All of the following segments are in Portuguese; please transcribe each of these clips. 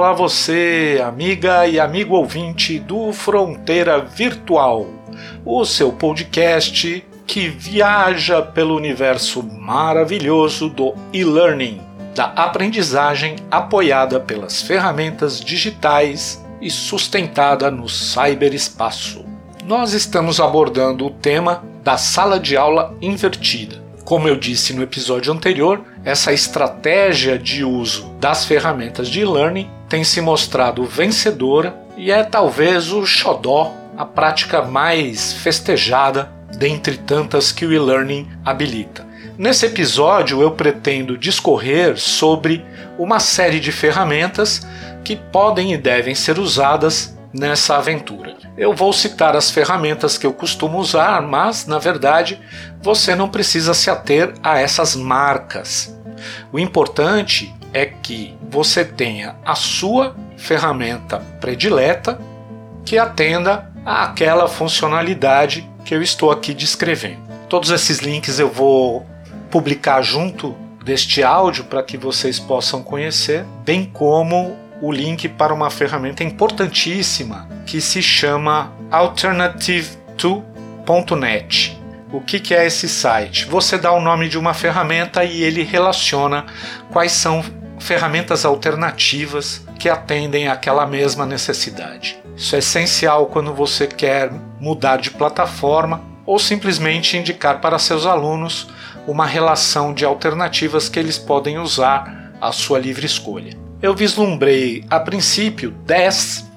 Olá você, amiga e amigo ouvinte do Fronteira Virtual, o seu podcast que viaja pelo universo maravilhoso do e-learning, da aprendizagem apoiada pelas ferramentas digitais e sustentada no cyberespaço. Nós estamos abordando o tema da sala de aula invertida. Como eu disse no episódio anterior, essa estratégia de uso das ferramentas de e-learning tem se mostrado vencedora e é talvez o xodó, a prática mais festejada dentre tantas que o e-learning habilita. Nesse episódio eu pretendo discorrer sobre uma série de ferramentas que podem e devem ser usadas nessa aventura. Eu vou citar as ferramentas que eu costumo usar, mas na verdade você não precisa se ater a essas marcas. O importante é que você tenha a sua ferramenta predileta que atenda àquela funcionalidade que eu estou aqui descrevendo. Todos esses links eu vou publicar junto deste áudio para que vocês possam conhecer, bem como o link para uma ferramenta importantíssima que se chama alternative2.net. O que, que é esse site? Você dá o nome de uma ferramenta e ele relaciona quais são ferramentas alternativas que atendem àquela mesma necessidade. Isso é essencial quando você quer mudar de plataforma ou simplesmente indicar para seus alunos uma relação de alternativas que eles podem usar à sua livre escolha. Eu vislumbrei a princípio 10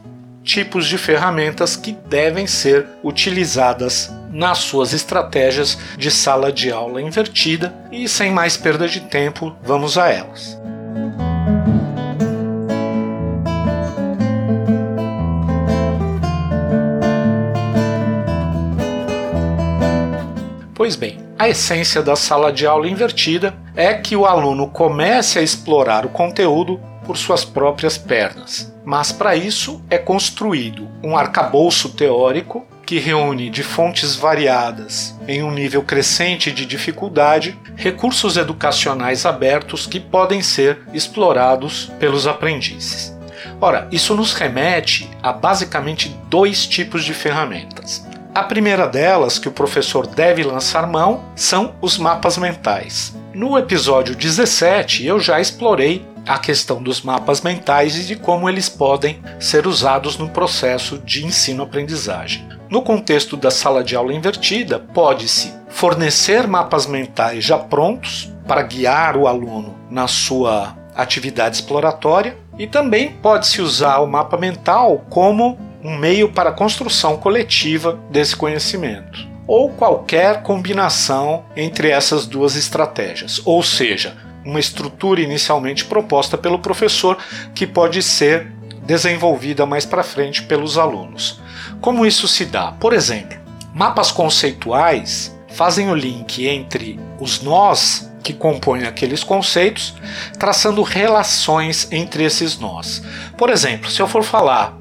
tipos de ferramentas que devem ser utilizadas nas suas estratégias de sala de aula invertida e sem mais perda de tempo, vamos a elas. Pois bem, a essência da sala de aula invertida é que o aluno comece a explorar o conteúdo por suas próprias pernas. Mas para isso é construído um arcabouço teórico que reúne de fontes variadas, em um nível crescente de dificuldade, recursos educacionais abertos que podem ser explorados pelos aprendizes. Ora, isso nos remete a basicamente dois tipos de ferramentas. A primeira delas, que o professor deve lançar mão, são os mapas mentais. No episódio 17, eu já explorei a questão dos mapas mentais e de como eles podem ser usados no processo de ensino-aprendizagem. No contexto da sala de aula invertida, pode-se fornecer mapas mentais já prontos para guiar o aluno na sua atividade exploratória e também pode-se usar o mapa mental como um meio para a construção coletiva desse conhecimento ou qualquer combinação entre essas duas estratégias, ou seja, uma estrutura inicialmente proposta pelo professor que pode ser desenvolvida mais para frente pelos alunos. Como isso se dá? Por exemplo, mapas conceituais fazem o link entre os nós que compõem aqueles conceitos, traçando relações entre esses nós. Por exemplo, se eu for falar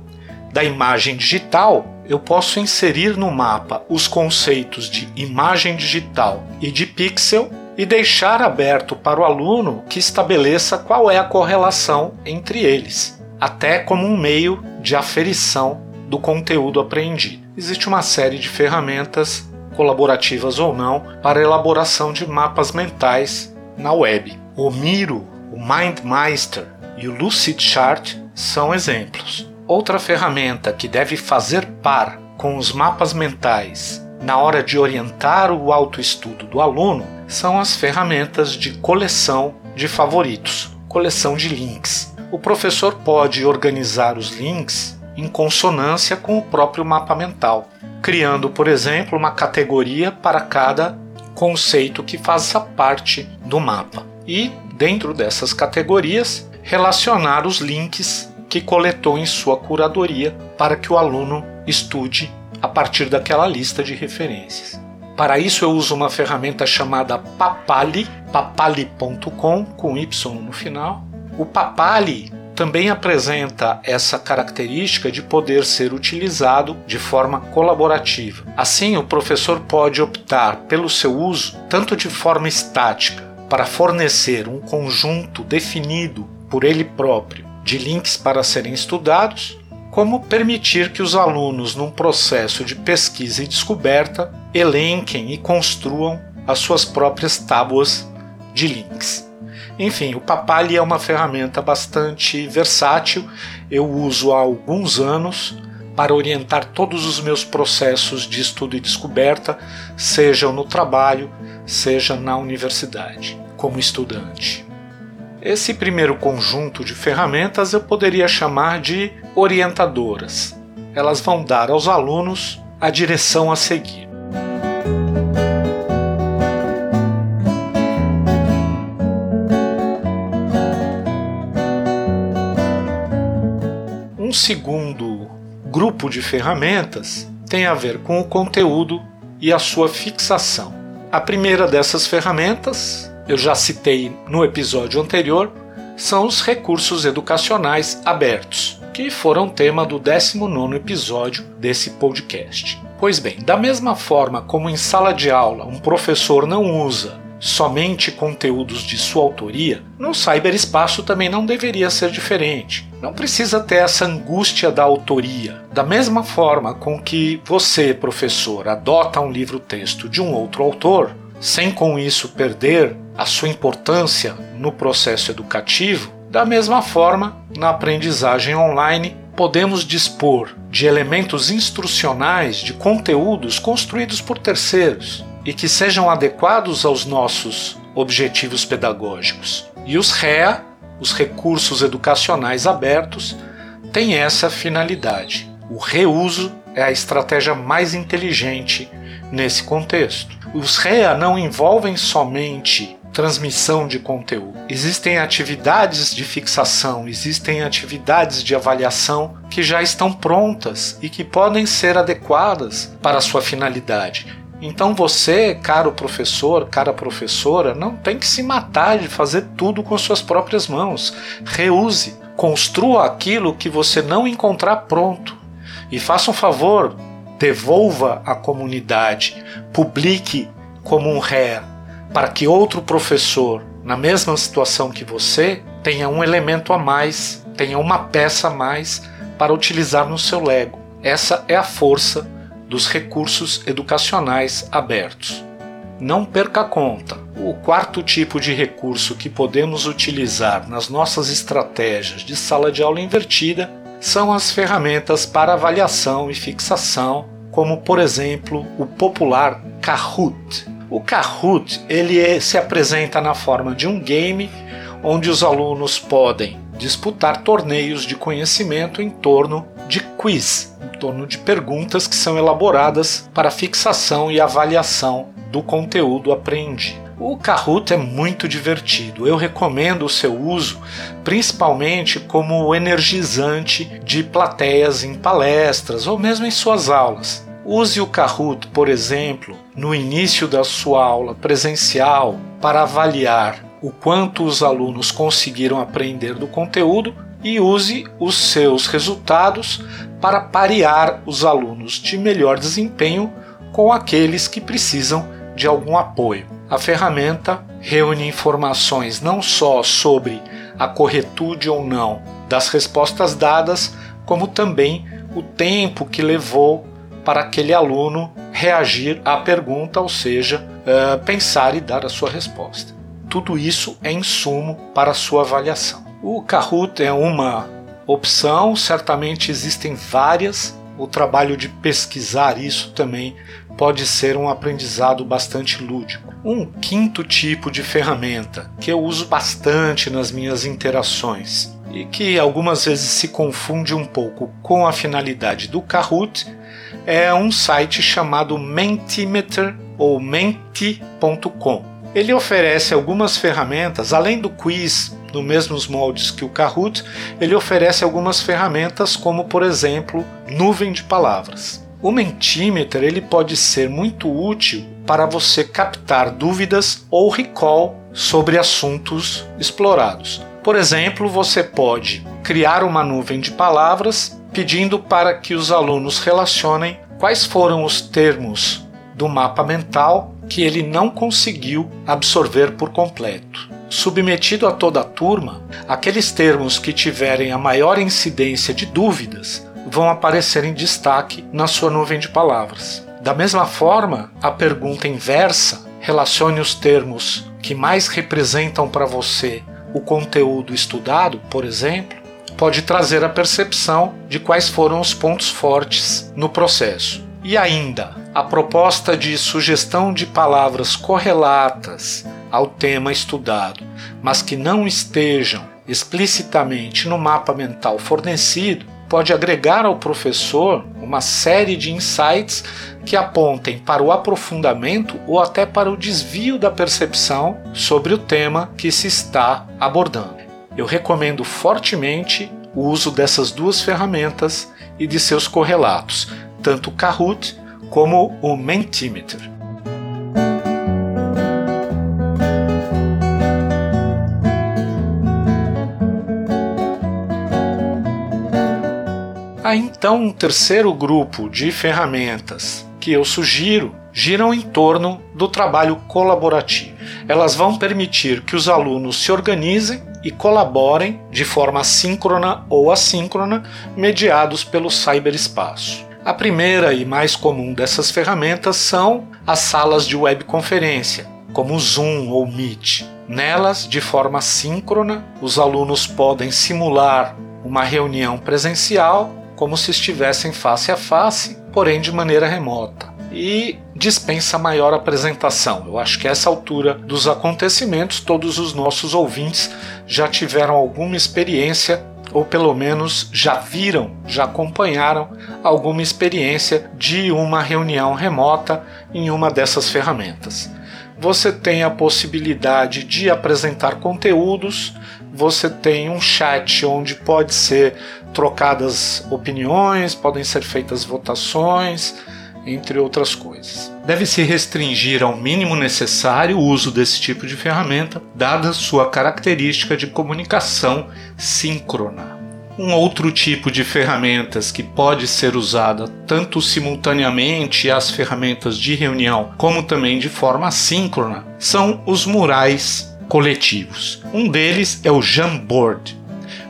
da imagem digital, eu posso inserir no mapa os conceitos de imagem digital e de pixel e deixar aberto para o aluno que estabeleça qual é a correlação entre eles, até como um meio de aferição do conteúdo aprendido. Existe uma série de ferramentas, colaborativas ou não, para elaboração de mapas mentais na web. O Miro, o MindMeister e o Lucidchart são exemplos. Outra ferramenta que deve fazer par com os mapas mentais na hora de orientar o autoestudo do aluno são as ferramentas de coleção de favoritos, coleção de links. O professor pode organizar os links em consonância com o próprio mapa mental, criando, por exemplo, uma categoria para cada conceito que faça parte do mapa. E, dentro dessas categorias, relacionar os links que coletou em sua curadoria para que o aluno estude a partir daquela lista de referências. Para isso eu uso uma ferramenta chamada Papali, papali.com com y no final. O Papali também apresenta essa característica de poder ser utilizado de forma colaborativa. Assim, o professor pode optar pelo seu uso tanto de forma estática, para fornecer um conjunto definido por ele próprio de links para serem estudados, como permitir que os alunos, num processo de pesquisa e descoberta, elenquem e construam as suas próprias tábuas de links. Enfim, o Papali é uma ferramenta bastante versátil, eu uso há alguns anos para orientar todos os meus processos de estudo e descoberta, sejam no trabalho, seja na universidade, como estudante. Esse primeiro conjunto de ferramentas eu poderia chamar de orientadoras. Elas vão dar aos alunos a direção a seguir. Um segundo grupo de ferramentas tem a ver com o conteúdo e a sua fixação. A primeira dessas ferramentas eu já citei no episódio anterior, são os recursos educacionais abertos, que foram tema do 19 episódio desse podcast. Pois bem, da mesma forma como em sala de aula um professor não usa somente conteúdos de sua autoria, no cyberespaço também não deveria ser diferente. Não precisa ter essa angústia da autoria. Da mesma forma com que você, professor, adota um livro-texto de um outro autor, sem com isso perder a sua importância no processo educativo, da mesma forma, na aprendizagem online, podemos dispor de elementos instrucionais, de conteúdos construídos por terceiros e que sejam adequados aos nossos objetivos pedagógicos. E os REA, os recursos educacionais abertos, têm essa finalidade. O reuso é a estratégia mais inteligente nesse contexto. Os REA não envolvem somente transmissão de conteúdo. Existem atividades de fixação, existem atividades de avaliação que já estão prontas e que podem ser adequadas para a sua finalidade. Então você, caro professor, cara professora, não tem que se matar de fazer tudo com suas próprias mãos. Reuse, construa aquilo que você não encontrar pronto. E faça um favor, devolva à comunidade, publique como um ré, para que outro professor, na mesma situação que você, tenha um elemento a mais, tenha uma peça a mais para utilizar no seu Lego. Essa é a força dos recursos educacionais abertos. Não perca a conta. O quarto tipo de recurso que podemos utilizar nas nossas estratégias de sala de aula invertida são as ferramentas para avaliação e fixação como por exemplo o popular Kahoot. O Kahoot ele é, se apresenta na forma de um game onde os alunos podem disputar torneios de conhecimento em torno de quiz, em torno de perguntas que são elaboradas para fixação e avaliação do conteúdo aprendido. O Kahoot é muito divertido. Eu recomendo o seu uso, principalmente como energizante de plateias em palestras ou mesmo em suas aulas. Use o Kahoot, por exemplo, no início da sua aula presencial para avaliar o quanto os alunos conseguiram aprender do conteúdo e use os seus resultados para parear os alunos de melhor desempenho com aqueles que precisam de algum apoio. A ferramenta reúne informações não só sobre a corretude ou não das respostas dadas, como também o tempo que levou para aquele aluno reagir à pergunta, ou seja, uh, pensar e dar a sua resposta. Tudo isso é insumo para a sua avaliação. O Kahoot é uma opção, certamente existem várias o trabalho de pesquisar isso também pode ser um aprendizado bastante lúdico. Um quinto tipo de ferramenta que eu uso bastante nas minhas interações e que algumas vezes se confunde um pouco com a finalidade do Kahoot é um site chamado Mentimeter ou menti.com. Ele oferece algumas ferramentas, além do quiz no mesmos moldes que o Kahoot, ele oferece algumas ferramentas como, por exemplo, nuvem de palavras. O Mentimeter ele pode ser muito útil para você captar dúvidas ou recall sobre assuntos explorados. Por exemplo, você pode criar uma nuvem de palavras pedindo para que os alunos relacionem quais foram os termos do mapa mental que ele não conseguiu absorver por completo. Submetido a toda a turma, aqueles termos que tiverem a maior incidência de dúvidas vão aparecer em destaque na sua nuvem de palavras. Da mesma forma, a pergunta inversa relacione os termos que mais representam para você o conteúdo estudado, por exemplo, pode trazer a percepção de quais foram os pontos fortes no processo. E ainda, a proposta de sugestão de palavras correlatas ao tema estudado, mas que não estejam explicitamente no mapa mental fornecido, pode agregar ao professor uma série de insights que apontem para o aprofundamento ou até para o desvio da percepção sobre o tema que se está abordando. Eu recomendo fortemente o uso dessas duas ferramentas e de seus correlatos, tanto o Kahoot como o Mentimeter. Há então um terceiro grupo de ferramentas que eu sugiro giram em torno do trabalho colaborativo. Elas vão permitir que os alunos se organizem e colaborem de forma síncrona ou assíncrona, mediados pelo cyberespaço. A primeira e mais comum dessas ferramentas são as salas de webconferência, como Zoom ou Meet. Nelas, de forma síncrona, os alunos podem simular uma reunião presencial como se estivessem face a face, porém de maneira remota e dispensa maior apresentação. Eu acho que a essa altura dos acontecimentos, todos os nossos ouvintes já tiveram alguma experiência ou pelo menos já viram, já acompanharam alguma experiência de uma reunião remota em uma dessas ferramentas. Você tem a possibilidade de apresentar conteúdos, você tem um chat onde pode ser trocadas opiniões, podem ser feitas votações, entre outras coisas. Deve-se restringir ao mínimo necessário o uso desse tipo de ferramenta, dada sua característica de comunicação síncrona. Um outro tipo de ferramentas que pode ser usada tanto simultaneamente às ferramentas de reunião como também de forma assíncrona são os murais coletivos. Um deles é o Jamboard,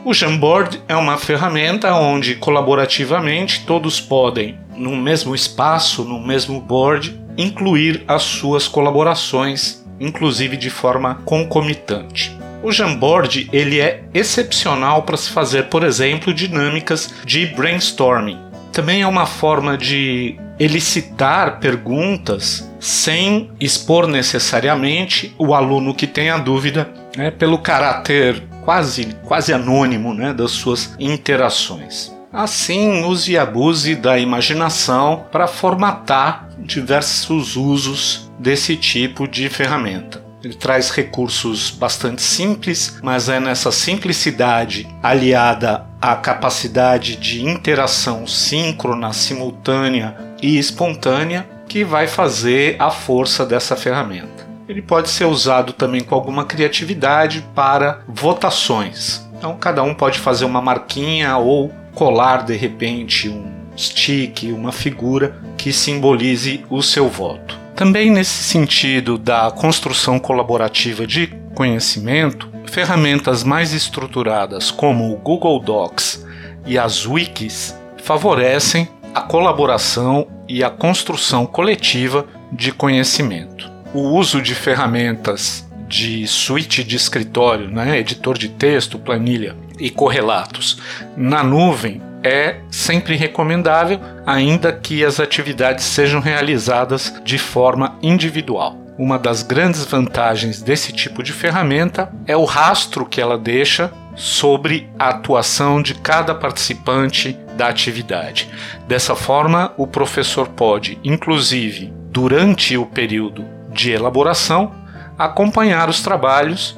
o Jamboard é uma ferramenta onde colaborativamente todos podem, no mesmo espaço, no mesmo board, incluir as suas colaborações, inclusive de forma concomitante. O Jamboard ele é excepcional para se fazer, por exemplo, dinâmicas de brainstorming. Também é uma forma de elicitar perguntas sem expor necessariamente o aluno que tem a dúvida, né, pelo caráter quase, quase anônimo né, das suas interações. Assim, use e abuse da imaginação para formatar diversos usos desse tipo de ferramenta. Ele traz recursos bastante simples, mas é nessa simplicidade aliada à capacidade de interação síncrona, simultânea e espontânea que vai fazer a força dessa ferramenta ele pode ser usado também com alguma criatividade para votações. Então cada um pode fazer uma marquinha ou colar de repente um stick, uma figura que simbolize o seu voto. Também nesse sentido da construção colaborativa de conhecimento, ferramentas mais estruturadas como o Google Docs e as wikis favorecem a colaboração e a construção coletiva de conhecimento o uso de ferramentas de suíte de escritório, né, editor de texto, planilha e correlatos na nuvem é sempre recomendável, ainda que as atividades sejam realizadas de forma individual. Uma das grandes vantagens desse tipo de ferramenta é o rastro que ela deixa sobre a atuação de cada participante da atividade. Dessa forma, o professor pode, inclusive, durante o período de elaboração, acompanhar os trabalhos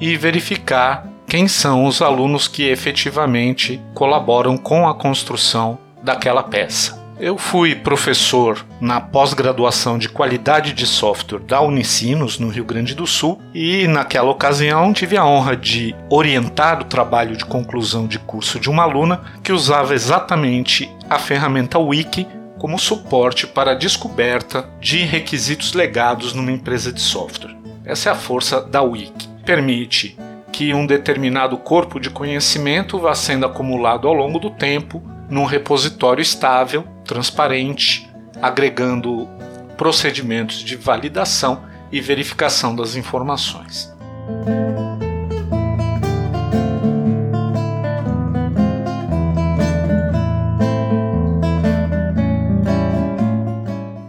e verificar quem são os alunos que efetivamente colaboram com a construção daquela peça. Eu fui professor na pós-graduação de qualidade de software da Unicinos, no Rio Grande do Sul, e naquela ocasião tive a honra de orientar o trabalho de conclusão de curso de uma aluna que usava exatamente a ferramenta Wiki como suporte para a descoberta de requisitos legados numa empresa de software. Essa é a força da Wiki. Permite que um determinado corpo de conhecimento vá sendo acumulado ao longo do tempo num repositório estável, transparente, agregando procedimentos de validação e verificação das informações.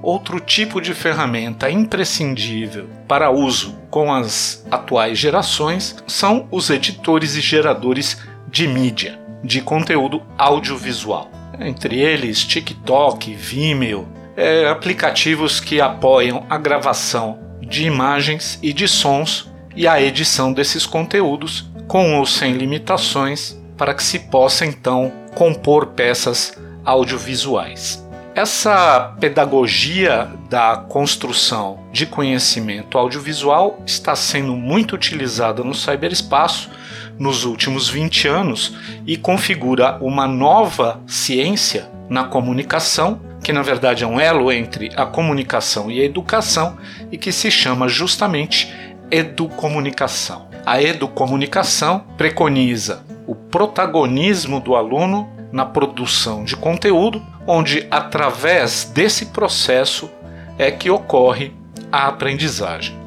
Outro tipo de ferramenta imprescindível para uso com as atuais gerações são os editores e geradores de mídia de conteúdo audiovisual. Entre eles, TikTok, Vimeo, é, aplicativos que apoiam a gravação de imagens e de sons e a edição desses conteúdos, com ou sem limitações, para que se possa então compor peças audiovisuais. Essa pedagogia da construção de conhecimento audiovisual está sendo muito utilizada no cyberespaço nos últimos 20 anos e configura uma nova ciência na comunicação, que na verdade é um elo entre a comunicação e a educação e que se chama justamente educomunicação. A educomunicação preconiza o protagonismo do aluno na produção de conteúdo, onde através desse processo é que ocorre a aprendizagem.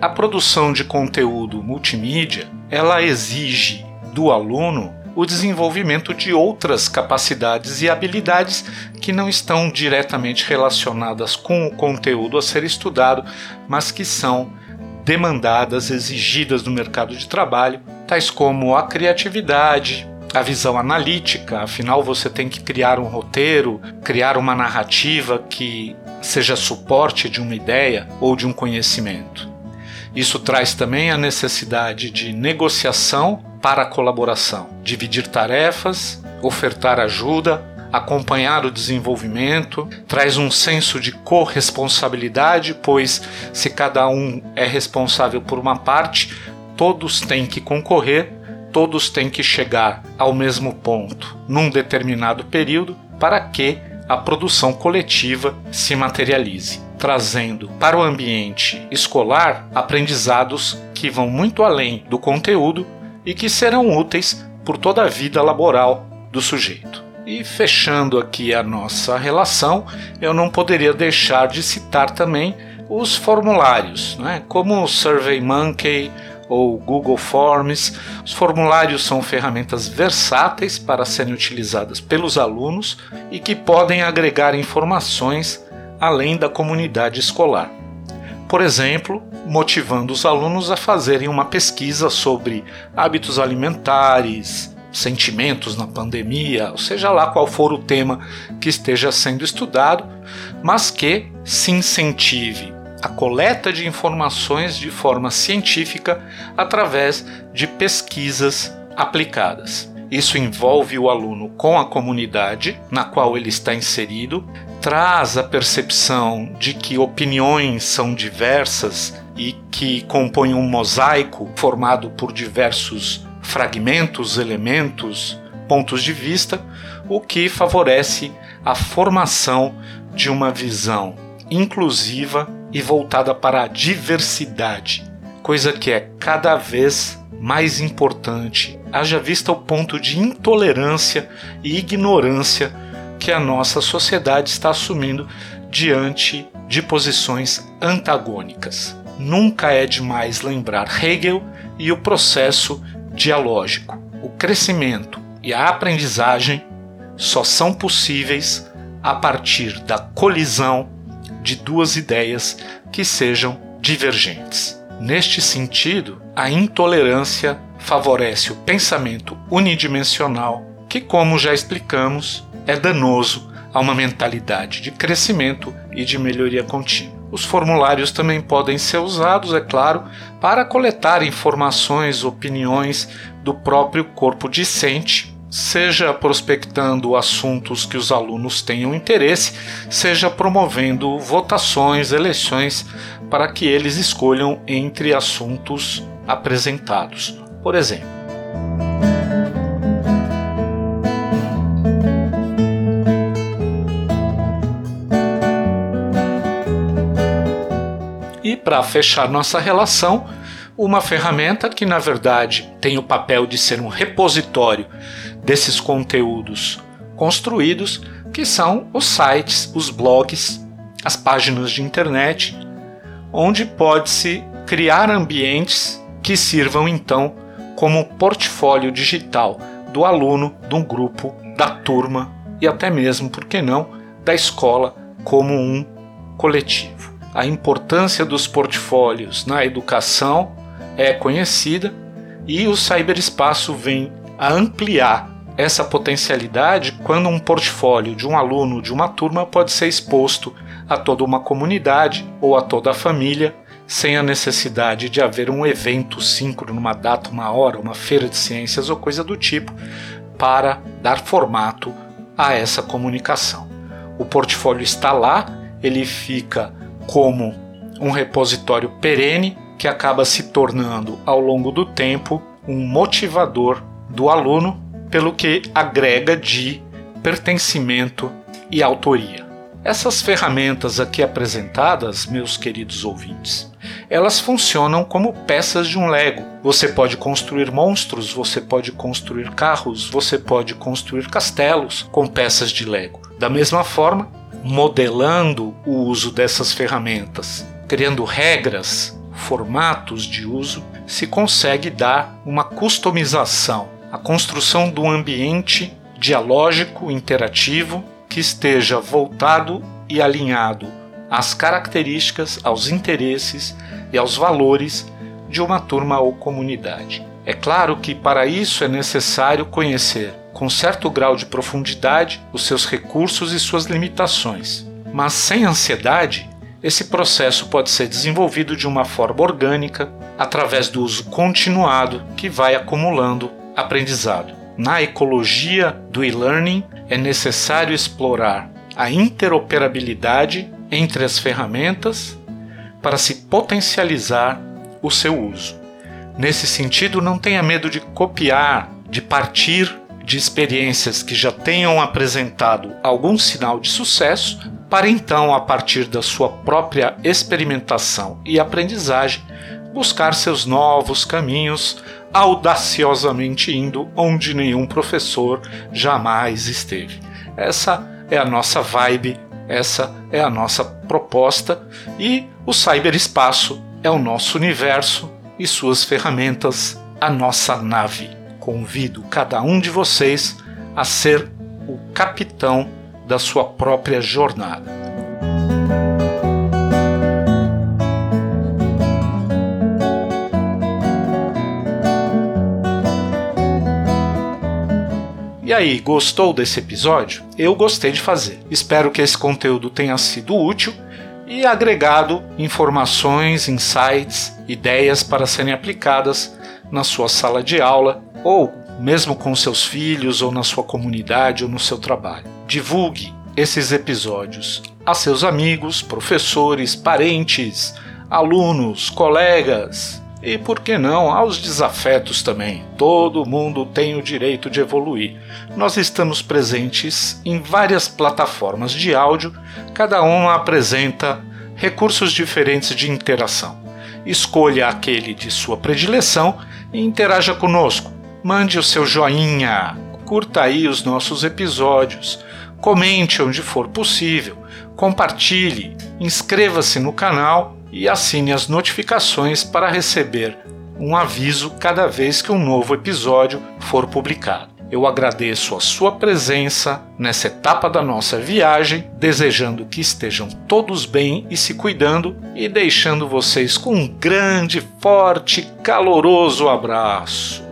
A produção de conteúdo multimídia ela exige do aluno o desenvolvimento de outras capacidades e habilidades que não estão diretamente relacionadas com o conteúdo a ser estudado, mas que são demandadas, exigidas no mercado de trabalho, tais como a criatividade, a visão analítica, afinal você tem que criar um roteiro, criar uma narrativa que seja suporte de uma ideia ou de um conhecimento. Isso traz também a necessidade de negociação para a colaboração, dividir tarefas, ofertar ajuda, acompanhar o desenvolvimento, traz um senso de corresponsabilidade, pois se cada um é responsável por uma parte, todos têm que concorrer, todos têm que chegar ao mesmo ponto num determinado período para que a produção coletiva se materialize trazendo para o ambiente escolar aprendizados que vão muito além do conteúdo e que serão úteis por toda a vida laboral do sujeito. E fechando aqui a nossa relação, eu não poderia deixar de citar também os formulários, né? como o SurveyMonkey ou Google Forms. Os formulários são ferramentas versáteis para serem utilizadas pelos alunos e que podem agregar informações além da comunidade escolar. Por exemplo, motivando os alunos a fazerem uma pesquisa sobre hábitos alimentares, sentimentos na pandemia, ou seja lá qual for o tema que esteja sendo estudado, mas que se incentive a coleta de informações de forma científica através de pesquisas aplicadas. Isso envolve o aluno com a comunidade na qual ele está inserido, traz a percepção de que opiniões são diversas e que compõem um mosaico formado por diversos fragmentos, elementos, pontos de vista, o que favorece a formação de uma visão inclusiva e voltada para a diversidade, coisa que é cada vez mais importante, haja vista o ponto de intolerância e ignorância que a nossa sociedade está assumindo diante de posições antagônicas. Nunca é demais lembrar Hegel e o processo dialógico. O crescimento e a aprendizagem só são possíveis a partir da colisão de duas ideias que sejam divergentes. Neste sentido, a intolerância favorece o pensamento unidimensional, que, como já explicamos, é danoso a uma mentalidade de crescimento e de melhoria contínua. Os formulários também podem ser usados, é claro, para coletar informações, opiniões do próprio corpo discente, seja prospectando assuntos que os alunos tenham interesse, seja promovendo votações, eleições para que eles escolham entre assuntos apresentados. Por exemplo, E para fechar nossa relação, uma ferramenta que na verdade tem o papel de ser um repositório desses conteúdos construídos, que são os sites, os blogs, as páginas de internet, onde pode-se criar ambientes que sirvam então como portfólio digital do aluno, um grupo, da turma e até mesmo, por que não, da escola como um coletivo. A importância dos portfólios na educação é conhecida e o cyberespaço vem a ampliar essa potencialidade quando um portfólio de um aluno de uma turma pode ser exposto a toda uma comunidade ou a toda a família sem a necessidade de haver um evento síncrono, uma data, uma hora, uma feira de ciências ou coisa do tipo para dar formato a essa comunicação. O portfólio está lá, ele fica como um repositório perene que acaba se tornando ao longo do tempo um motivador do aluno, pelo que agrega de pertencimento e autoria. Essas ferramentas aqui apresentadas, meus queridos ouvintes, elas funcionam como peças de um Lego. Você pode construir monstros, você pode construir carros, você pode construir castelos com peças de Lego. Da mesma forma, modelando o uso dessas ferramentas, criando regras, formatos de uso, se consegue dar uma customização, a construção de um ambiente dialógico, interativo que esteja voltado e alinhado às características, aos interesses e aos valores de uma turma ou comunidade. É claro que para isso é necessário conhecer com certo grau de profundidade os seus recursos e suas limitações. Mas sem ansiedade, esse processo pode ser desenvolvido de uma forma orgânica, através do uso continuado que vai acumulando aprendizado. Na ecologia do e-learning, é necessário explorar a interoperabilidade entre as ferramentas para se potencializar o seu uso. Nesse sentido, não tenha medo de copiar, de partir de experiências que já tenham apresentado algum sinal de sucesso, para então, a partir da sua própria experimentação e aprendizagem, buscar seus novos caminhos audaciosamente indo onde nenhum professor jamais esteve. Essa é a nossa vibe, essa é a nossa proposta e o cyberespaço é o nosso universo e suas ferramentas, a nossa nave. Convido cada um de vocês a ser o capitão da sua própria jornada. E aí, gostou desse episódio? Eu gostei de fazer. Espero que esse conteúdo tenha sido útil e agregado informações, insights, ideias para serem aplicadas na sua sala de aula ou mesmo com seus filhos ou na sua comunidade ou no seu trabalho. Divulgue esses episódios a seus amigos, professores, parentes, alunos, colegas, e por que não aos desafetos também? Todo mundo tem o direito de evoluir. Nós estamos presentes em várias plataformas de áudio, cada uma apresenta recursos diferentes de interação. Escolha aquele de sua predileção e interaja conosco. Mande o seu joinha, curta aí os nossos episódios, comente onde for possível, compartilhe, inscreva-se no canal e assine as notificações para receber um aviso cada vez que um novo episódio for publicado. Eu agradeço a sua presença nessa etapa da nossa viagem, desejando que estejam todos bem e se cuidando e deixando vocês com um grande, forte, caloroso abraço.